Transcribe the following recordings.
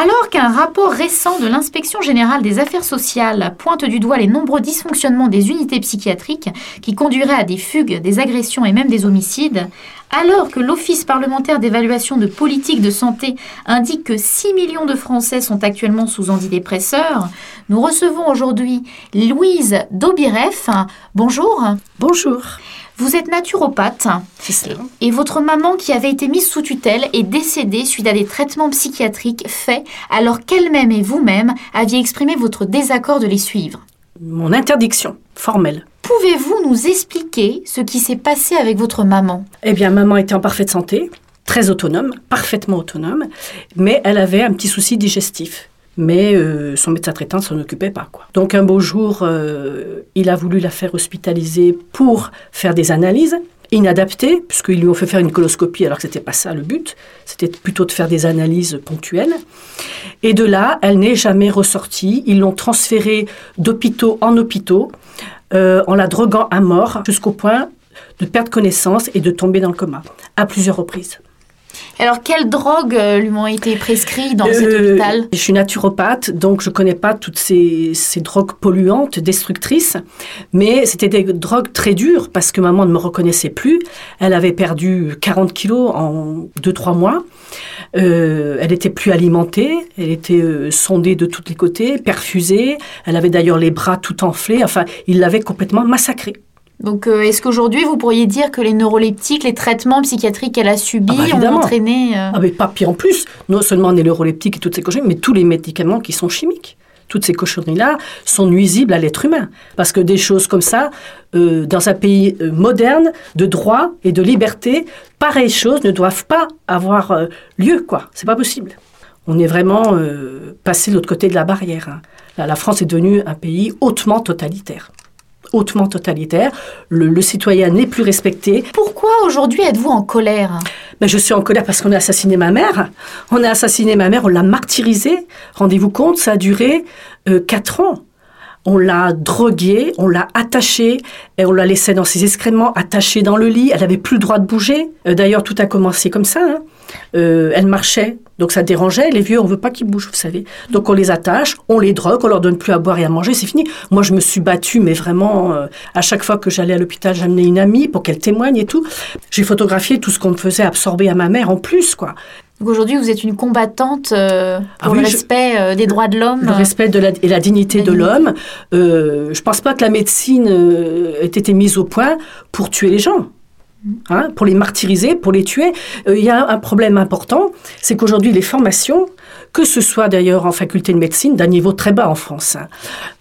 Alors qu'un rapport récent de l'inspection générale des affaires sociales pointe du doigt les nombreux dysfonctionnements des unités psychiatriques qui conduiraient à des fugues, des agressions et même des homicides, alors que l'Office parlementaire d'évaluation de politique de santé indique que 6 millions de Français sont actuellement sous antidépresseurs, nous recevons aujourd'hui Louise Daubireff. Bonjour. Bonjour. Vous êtes naturopathe. Et votre maman, qui avait été mise sous tutelle, est décédée suite à des traitements psychiatriques faits alors qu'elle-même et vous-même aviez exprimé votre désaccord de les suivre. Mon interdiction formelle. Pouvez-vous nous expliquer ce qui s'est passé avec votre maman? Eh bien, maman était en parfaite santé, très autonome, parfaitement autonome, mais elle avait un petit souci digestif mais euh, son médecin traitant ne s'en occupait pas. Quoi. Donc un beau jour, euh, il a voulu la faire hospitaliser pour faire des analyses inadaptées, puisqu'ils lui ont fait faire une coloscopie alors que c'était pas ça le but, c'était plutôt de faire des analyses ponctuelles. Et de là, elle n'est jamais ressortie. Ils l'ont transférée d'hôpitaux en hôpitaux, euh, en la droguant à mort, jusqu'au point de perdre connaissance et de tomber dans le coma, à plusieurs reprises. Alors, quelles drogues euh, lui ont été prescrites dans cet euh, hôpital Je suis naturopathe, donc je ne connais pas toutes ces, drogues polluantes, destructrices, mais c'était des drogues très dures parce que maman ne me reconnaissait plus. Elle avait perdu 40 kilos en 2-3 mois. Euh, elle était plus alimentée, elle était sondée de tous les côtés, perfusée. Elle avait d'ailleurs les bras tout enflés. Enfin, il l'avait complètement massacrée. Donc, euh, est-ce qu'aujourd'hui, vous pourriez dire que les neuroleptiques, les traitements psychiatriques qu'elle a subis ah bah, ont entraîné... Euh, ah mais pas pire en plus, non seulement les neuroleptiques et toutes ces cochonneries, mais tous les médicaments qui sont chimiques. Toutes ces cochonneries-là sont nuisibles à l'être humain. Parce que des choses comme ça, euh, dans un pays moderne, de droit et de liberté, pareilles choses ne doivent pas avoir lieu, quoi. C'est pas possible. On est vraiment passé de l'autre côté de la barrière. Hein. la France est devenue un pays hautement totalitaire hautement totalitaire. Le, citoyen n'est plus respecté. Pourquoi aujourd'hui êtes-vous en colère? Ben, Je suis en colère parce qu'on a assassiné ma mère. On a assassiné ma mère, on l'a martyrisée. Rendez-vous compte, ça a duré euh, quatre ans. On l'a droguée, on l'a attachée, et on l'a laissée dans ses excréments, attachée dans le lit. Elle n'avait plus le droit de bouger. Euh, d'ailleurs, tout a commencé comme ça. Hein. Euh, elle marchait, donc ça dérangeait. Les vieux, on veut pas qu'ils bougent, vous savez. Donc on les attache, on les drogue, on leur donne plus à boire et à manger, c'est fini. Moi, je me suis battue, mais vraiment, euh, à chaque fois que j'allais à l'hôpital, j'amenais une amie pour qu'elle témoigne et tout. J'ai photographié tout ce qu'on me faisait absorber à ma mère en plus, quoi. Donc aujourd'hui, vous êtes une combattante euh, pour ah le respect des droits de l'homme. Le respect de la, et la dignité de l'homme. Euh, je pense pas que la médecine ait été mise au point pour tuer les gens. Hein, pour les martyriser, pour les tuer. Euh, il y a un problème important, c'est qu'aujourd'hui les formations, que ce soit d'ailleurs en faculté de médecine, d'un niveau très bas en France, hein,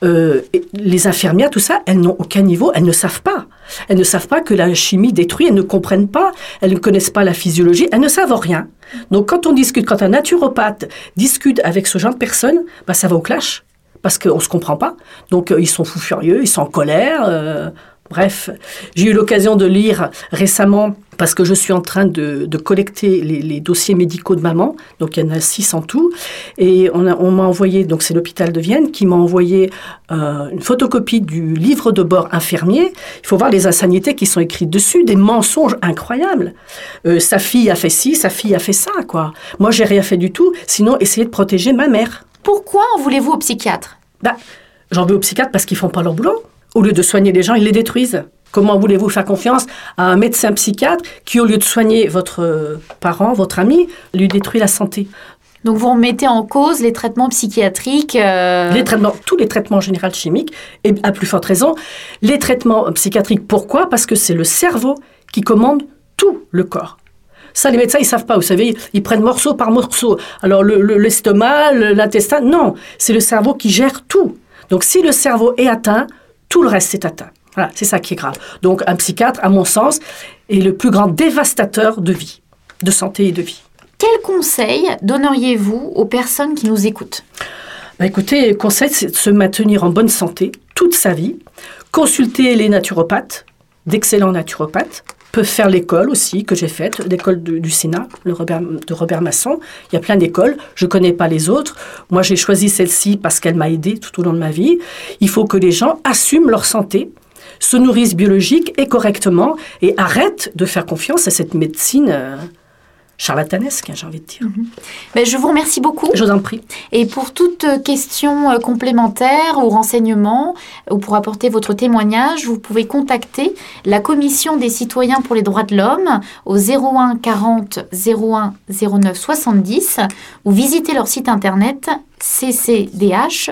euh, les infirmières, tout ça, elles n'ont aucun niveau, elles ne savent pas. Elles ne savent pas que la chimie détruit, elles ne comprennent pas, elles ne connaissent pas la physiologie, elles ne savent rien. Donc quand on discute, quand un naturopathe discute avec ce genre de personnes, bah, ça va au clash parce qu'on ne se comprend pas. Donc euh, ils sont fous furieux, ils sont en colère. Bref, j'ai eu l'occasion de lire récemment, parce que je suis en train de, collecter les, dossiers médicaux de maman, donc il y en a six en tout, et on, m'a envoyé, donc c'est l'hôpital de Vienne qui m'a envoyé euh, une photocopie du livre de bord infirmier. Il faut voir les insanités qui sont écrites dessus, des mensonges incroyables. Euh, sa fille a fait ci, sa fille a fait ça, quoi. Moi, j'ai rien fait du tout, sinon essayer de protéger ma mère. Pourquoi en voulez-vous au psychiatre bah, J'en veux au psychiatre parce qu'ils font pas leur boulot. Au lieu de soigner les gens, ils les détruisent. Comment voulez-vous faire confiance à un médecin psychiatre qui, au lieu de soigner votre euh, parent, votre ami, lui détruit la santé? Donc vous remettez en cause les traitements psychiatriques euh, Les traitements, tous les traitements en général chimiques, et à plus forte raison, les traitements psychiatriques. Pourquoi? Parce que c'est le cerveau qui commande tout le corps. Ça, les médecins, ils savent pas. Vous savez, ils prennent morceau par morceau. Alors, l'estomac, l'intestin, non. C'est le cerveau qui gère tout. Donc, si le cerveau est atteint, tout le reste est atteint. Voilà, c'est ça qui est grave. Donc un psychiatre, à mon sens, est le plus grand dévastateur de vie, de santé et de vie. Quel conseil donneriez-vous aux personnes qui nous écoutent? Bah Écoutez, le conseil, c'est de se maintenir en bonne santé toute sa vie, consulter les naturopathes, d'excellents naturopathes, peuvent faire l'école aussi que j'ai faite, l'école du, Sénat, le Robert, de Robert Masson. Il y a plein d'écoles, je ne connais pas les autres. Moi, j'ai choisi celle-ci parce qu'elle m'a aidé tout au long de ma vie. Il faut que les gens assument leur santé, se nourrissent biologique et correctement et arrêtent de faire confiance à cette médecine euh, charlatanesque, hein, j'ai envie de dire. Ben, je vous remercie beaucoup. Je vous en prie. Et pour toute question euh, complémentaire ou renseignement, ou pour apporter votre témoignage, vous pouvez contacter la Commission des citoyens pour les droits de l'homme au 01 40 01 09 70 ou visiter leur site internet ccdh.fr.